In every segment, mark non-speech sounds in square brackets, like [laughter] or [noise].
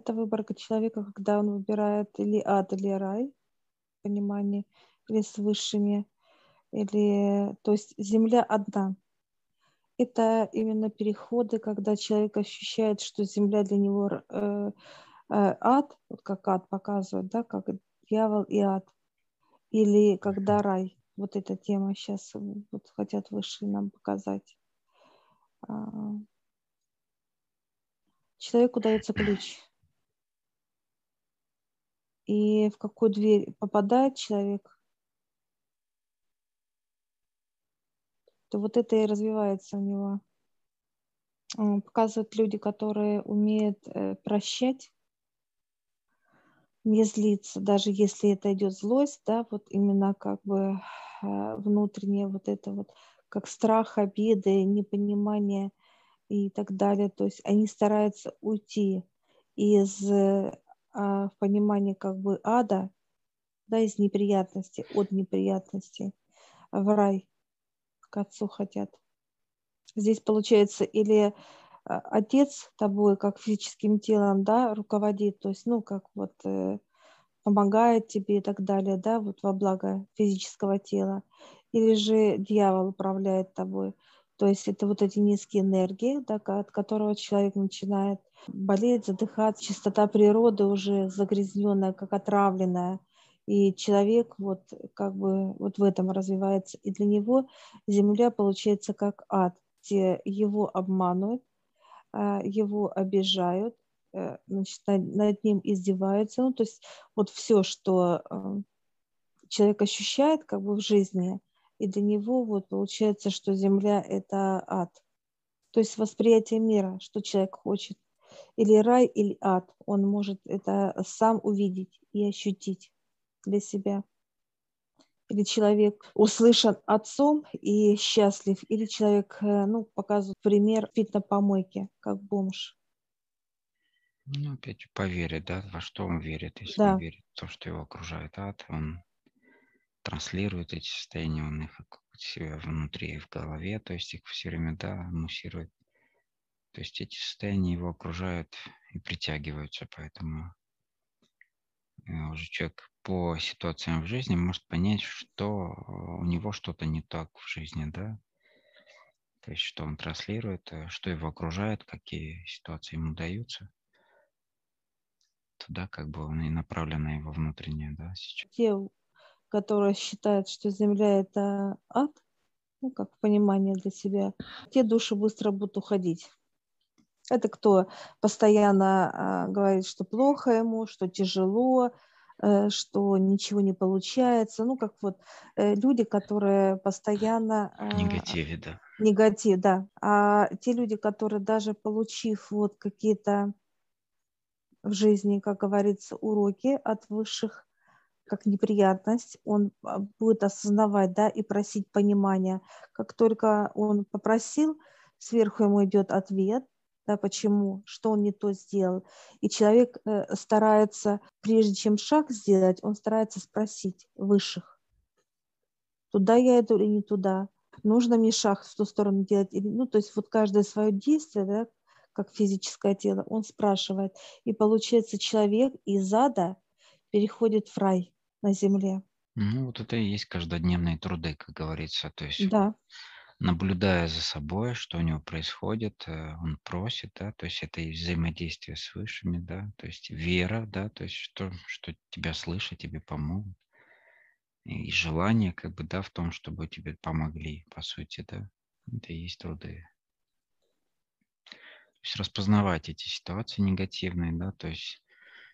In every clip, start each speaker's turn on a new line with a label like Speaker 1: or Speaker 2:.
Speaker 1: Это выборка человека, когда он выбирает или ад, или рай, понимание, или с высшими, или, то есть земля одна. Это именно переходы, когда человек ощущает, что земля для него э, э, ад, вот как ад показывает, да, как дьявол и ад, или когда рай. Вот эта тема сейчас вот хотят высшие нам показать. А, человеку дается ключ. [clears throat] И в какую дверь попадает человек, то вот это и развивается у него. Показывают люди, которые умеют э, прощать, не злиться, даже если это идет злость, да, вот именно как бы э, внутреннее вот это вот, как страх, обиды, непонимание и так далее. То есть они стараются уйти из а, понимания как бы ада, да, из неприятности, от неприятности в рай к отцу хотят. Здесь получается или а, отец тобой как физическим телом, да, руководит, то есть, ну, как вот э, помогает тебе и так далее, да, вот во благо физического тела, или же дьявол управляет тобой. То есть это вот эти низкие энергии, да, от которого человек начинает болеть, задыхаться, чистота природы уже загрязненная, как отравленная, и человек вот как бы вот в этом развивается. И для него земля получается как ад, где его обманывают, а, его обижают, э, значит, над ним издеваются. Ну, то есть вот все, что э, человек ощущает как бы в жизни, и для него вот получается, что земля – это ад. То есть восприятие мира, что человек хочет. Или рай, или ад. Он может это сам увидеть и ощутить для себя. Или человек услышан отцом и счастлив, или человек, э, ну, показывает пример, спит на помойке, как бомж.
Speaker 2: Ну, опять поверит, да, во что он верит. Если
Speaker 1: Да.
Speaker 2: он верит в то, что его окружает ад, он транслирует эти состояния, он их себя внутри в голове, то есть их все время, да, муссирует. То есть эти состояния его окружают и притягиваются, поэтому э, уже человек по ситуациям в жизни может понять, что у него что-то не так в жизни, да, то есть что он транслирует, э, что его окружает, какие ситуации ему даются. Туда как бы он и направлен на его внутреннее, да, сейчас.
Speaker 1: Те, которые считают, что Земля – это ад, ну, как понимание для себя, те души быстро будут уходить. Это кто постоянно а, говорит, что плохо ему, что тяжело, э, что ничего не получается. Ну, как вот э, люди, которые постоянно...
Speaker 2: В негативе, да.
Speaker 1: Негатив, да. А те люди, которые даже получив вот какие-то в жизни, как говорится, уроки от высших, как неприятность, он а, будет осознавать, да, и просить понимания. Как только он попросил, сверху ему идет ответ, да, почему, что он не то сделал. И человек э, старается, прежде чем шаг сделать, он старается спросить высших, туда я иду или не туда, нужно мне шаг в ту сторону делать, или, ну, то есть вот каждое свое действие, да, как физическое тело, он спрашивает. И получается, человек из ада переходит в рай на земле.
Speaker 2: Ну, вот это и есть каждодневные труды, как говорится. То есть
Speaker 1: Да,
Speaker 2: наблюдая за собой, что у него происходит, э, он просит, да, то есть это и взаимодействие с высшими, да, то есть вера, да, то есть что, что тебя слышат, тебе помогут. И желание, как бы, да, в том, чтобы тебе помогли, по сути, да. Это и есть труды. То есть распознавать эти ситуации негативные, да, то есть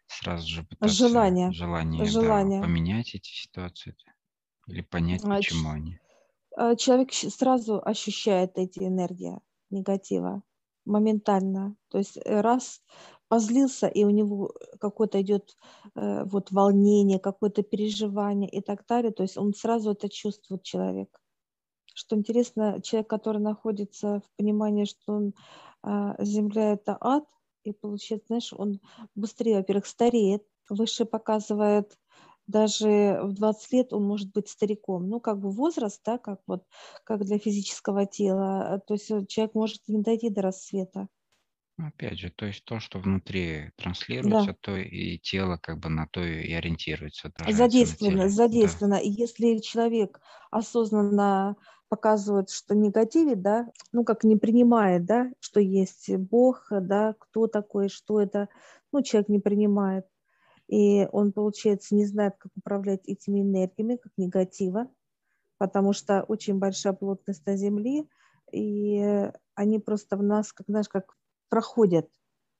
Speaker 2: сразу же пытаться
Speaker 1: Желание.
Speaker 2: желание, да,
Speaker 1: Желание.
Speaker 2: поменять эти ситуации или понять,
Speaker 1: А,
Speaker 2: почему они.
Speaker 1: А, человек сразу ощущает эти энергии негатива моментально. То есть э, раз позлился, и у него какое-то идет э, вот волнение, какое-то переживание и так далее. То есть он сразу это чувствует человек. Что интересно, человек, который находится в понимании, что он, а, земля это ад, и получается, знаешь, он быстрее, во-первых, стареет, выше показывает даже в 20 лет он может быть стариком. Ну, как бы возраст, да, как вот, как для физического тела. То есть э, человек может не дойти до рассвета.
Speaker 2: Опять же, то есть то, что внутри транслируется,
Speaker 1: Да,
Speaker 2: то и тело как бы на то и ориентируется,
Speaker 1: задействовано,
Speaker 2: теле. Да.
Speaker 1: задействовано. И если человек осознанно показывает, что негативит, да, ну, как не принимает, да, что есть Бог, да, кто такой, что это, ну, человек не принимает, и он, получается, не знает, как управлять этими энергиями, как негатива, потому что очень большая плотность на Земли, и они просто в нас, как, знаешь, как проходят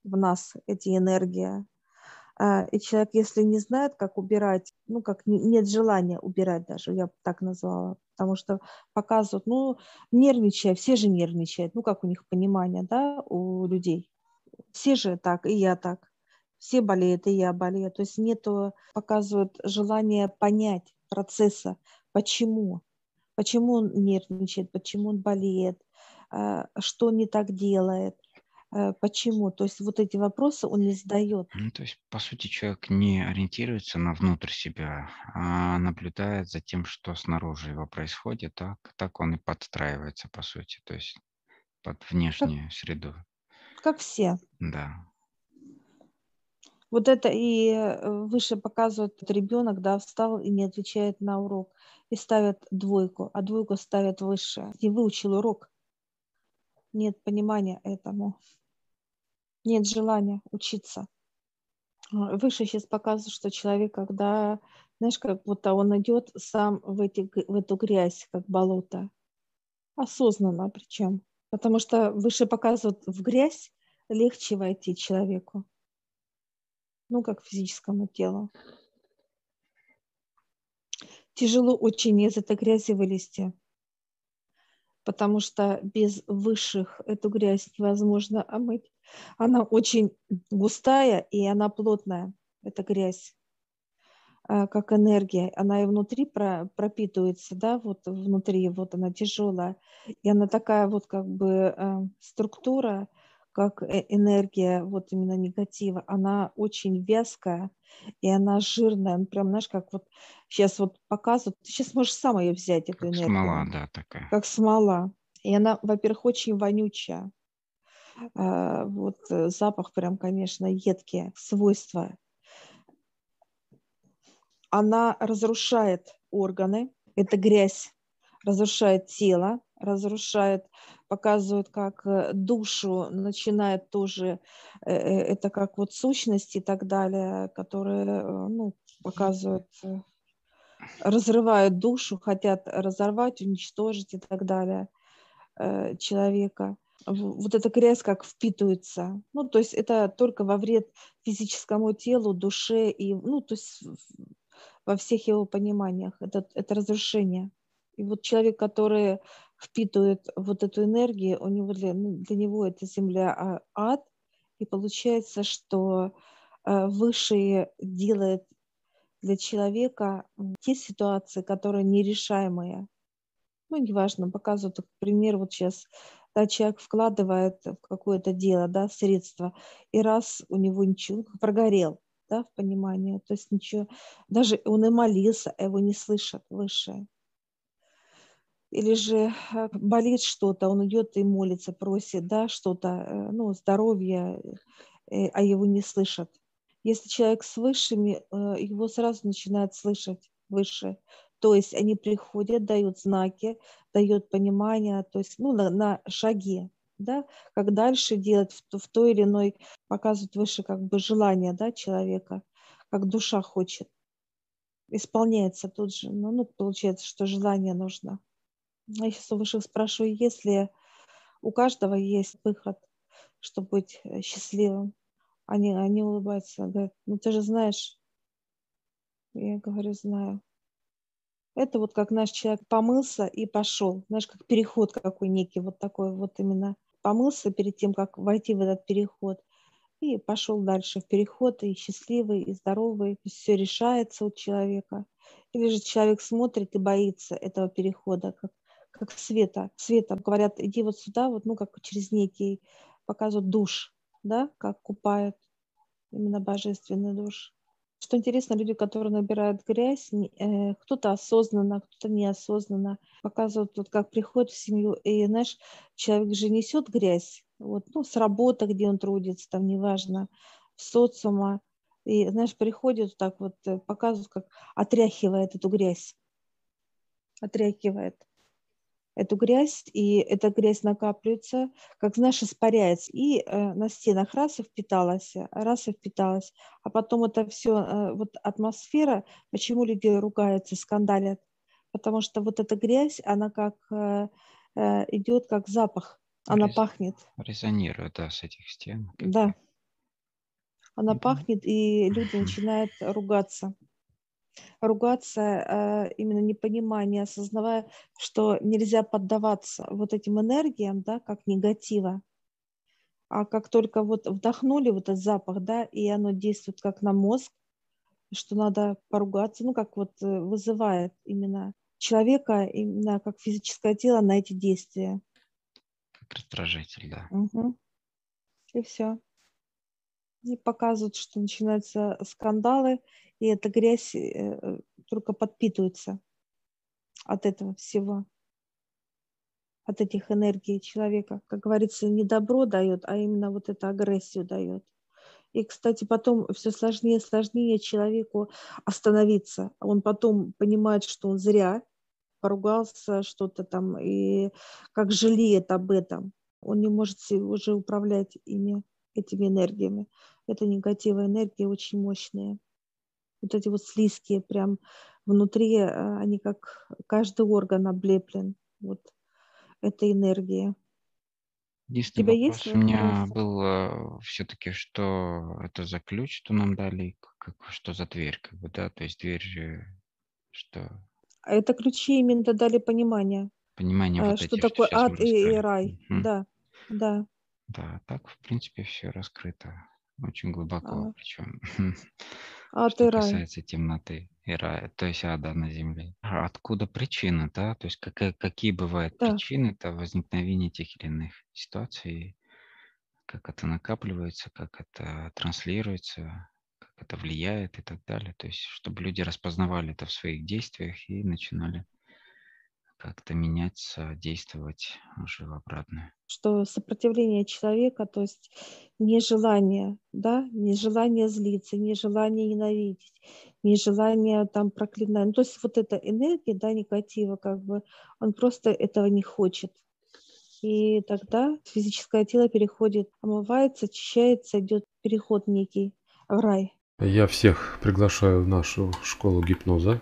Speaker 1: в нас эти энергии. А, и человек, если не знает, как убирать, ну, как нет желания убирать даже, я бы так назвала, потому что показывают, ну, нервничая, все же нервничают, ну, как у них понимание, да, у людей. Все же так, и я так. Все болеют, и я болею. То есть нету, показывают желание понять процесса, почему. Почему он нервничает, почему он болеет, а, что не так делает. Э, почему? То есть вот эти вопросы он не задает.
Speaker 2: Ну, то есть, по сути, человек не ориентируется на внутрь себя, а наблюдает за тем, что снаружи его происходит, так, так он и подстраивается, по сути, то есть под
Speaker 1: Как,
Speaker 2: внешнюю среду.
Speaker 1: как все.
Speaker 2: Да.
Speaker 1: Вот это и э, выше показывает ребенок, да, встал и не отвечает на урок. И ставят двойку, а двойку ставят выше. Не выучил урок. Нет понимания этому. Нет желания учиться. А, Выше сейчас показывает, что человек, когда, знаешь, как будто он идет сам в, эти, в эту грязь, как болото, осознанно причем. Потому что выше показывают в грязь легче войти человеку, ну, как физическому телу. Тяжело очень из этой грязи вылезти, потому что без высших эту грязь невозможно омыть. Она очень густая и она плотная, эта грязь. А, как энергия, она и внутри про- пропитывается, да, вот внутри, вот она тяжелая, и она такая вот как бы э, структура, как э- энергия вот именно негатива, она очень вязкая, и она жирная, ну, прям, знаешь, как вот сейчас вот показывают, ты сейчас можешь сам ее взять, эту
Speaker 2: Как смола,
Speaker 1: энергию,
Speaker 2: да, такая.
Speaker 1: как смола, и она, во-первых, очень вонючая, А, вот э, запах прям, конечно, едкий, свойства. Она разрушает органы, это грязь, разрушает тело, разрушает, показывает, как э, душу начинает тоже, э, э, это как вот сущности и так далее, которые, ну, показывают, разрывают душу, хотят разорвать, уничтожить и так далее человека. Вот эта грязь как впитывается. Ну, то есть это только во вред физическому телу, душе и, ну, то есть во всех его пониманиях. Это, это разрушение. И вот человек, который впитывает вот эту энергию, у него для, ну, для него это земля а, ад, и получается, что э, высшее делает для человека те ситуации, которые нерешаемые. Ну, неважно, показывают, к примеру, вот сейчас да, человек вкладывает в какое-то дело, да, средства, и раз у него ничего, прогорел, да, в понимании, то есть ничего, даже он и молился, а его не слышат высшие. Или же э, болит что-то, он идет и молится, просит, да, что-то, э, ну, здоровье, э, а его не слышат. Если человек с высшими, его сразу начинают слышать выше. То есть они приходят, дают знаки, дают понимание, то есть ну, на, на шаги, да, как дальше делать в, в той или иной, показывают выше как бы желание да, человека, как душа хочет. Исполняется тут же, ну, ну, получается, что желание нужно. Я сейчас у высших спрашиваю, если у каждого есть выход, чтобы быть э, счастливым. Они, они улыбаются, говорят, ну ты же знаешь. Я говорю, знаю. Это вот как наш человек помылся и пошел. Знаешь, как переход какой некий, вот такой вот именно. Помылся перед тем, как войти в этот переход. И пошел дальше в переход, и счастливый, и здоровый. Все решается у человека. Или же человек смотрит и боится этого перехода, как, как света. Света, говорят, иди вот сюда, вот, ну, как через некий, показывают душ, да, как купают именно божественный душ. Что интересно, люди, которые набирают грязь, э, кто-то осознанно, кто-то неосознанно, показывают, вот как приходит в семью, и, знаешь, человек же несет грязь, вот, ну, с работы, где он трудится, там, неважно, в социума, и, знаешь, приходит так вот, э, показывают, как отряхивает эту грязь, отряхивает эту грязь, и эта грязь накапливается, как, знаешь, испаряется, и э, на стенах раз и впиталась, раз и впиталась, а потом это все, э, вот атмосфера, почему люди ругаются, скандалят, потому что вот эта грязь, она как э, э, идет как запах, она Рез... пахнет.
Speaker 2: Резонирует, да, с этих стен.
Speaker 1: Да. Она mm пахнет, и люди начинают ругаться ругаться э, именно непонимание, осознавая, что нельзя поддаваться вот этим энергиям, да, как негатива. А как только вот вдохнули вот этот запах, да, и оно действует как на мозг, что надо поругаться, ну, как вот э, вызывает именно человека, именно как физическое тело на эти действия.
Speaker 2: Как раздражитель, да.
Speaker 1: Угу. И все. И показывают, что начинаются скандалы, и эта грязь э, только подпитывается от этого всего, от этих энергий человека. Как говорится, не добро дает, а именно вот эту агрессию дает. И, кстати, потом все сложнее и сложнее человеку остановиться. Он потом понимает, что он зря поругался что-то там, и как жалеет об этом. Он не может уже управлять ими, этими энергиями. Это негативная энергия очень мощная вот эти вот слизкие прям внутри, э, они как каждый орган облеплен вот этой энергией.
Speaker 2: Единственный У тебя вопрос есть у меня вопрос? был э, все-таки, что это за ключ, что нам дали, как, что за дверь, как бы, да, то есть дверь, что...
Speaker 1: А это ключи именно дали понимание.
Speaker 2: Понимание э,
Speaker 1: вот что эти, такое что ад и, и рай, угу. да, да.
Speaker 2: Да, так, в принципе, все раскрыто. Очень глубоко, а. причем. [laughs]
Speaker 1: А
Speaker 2: что касается темноты и рая, то есть ада на земле. А откуда причина, да? То есть как, какие бывают да. причины это возникновения тех или иных ситуаций, как это накапливается, как это транслируется, как это влияет и так далее. То есть чтобы люди распознавали это в своих действиях и начинали как-то меняться, действовать уже в обратную.
Speaker 1: Что сопротивление человека, то есть нежелание, да, нежелание злиться, нежелание ненавидеть, нежелание там проклинать. Ну, то есть вот эта энергия, да, негатива, как бы, он просто этого не хочет. И тогда физическое тело переходит, омывается, очищается, идет переход некий в рай.
Speaker 3: Я всех приглашаю в нашу школу гипноза.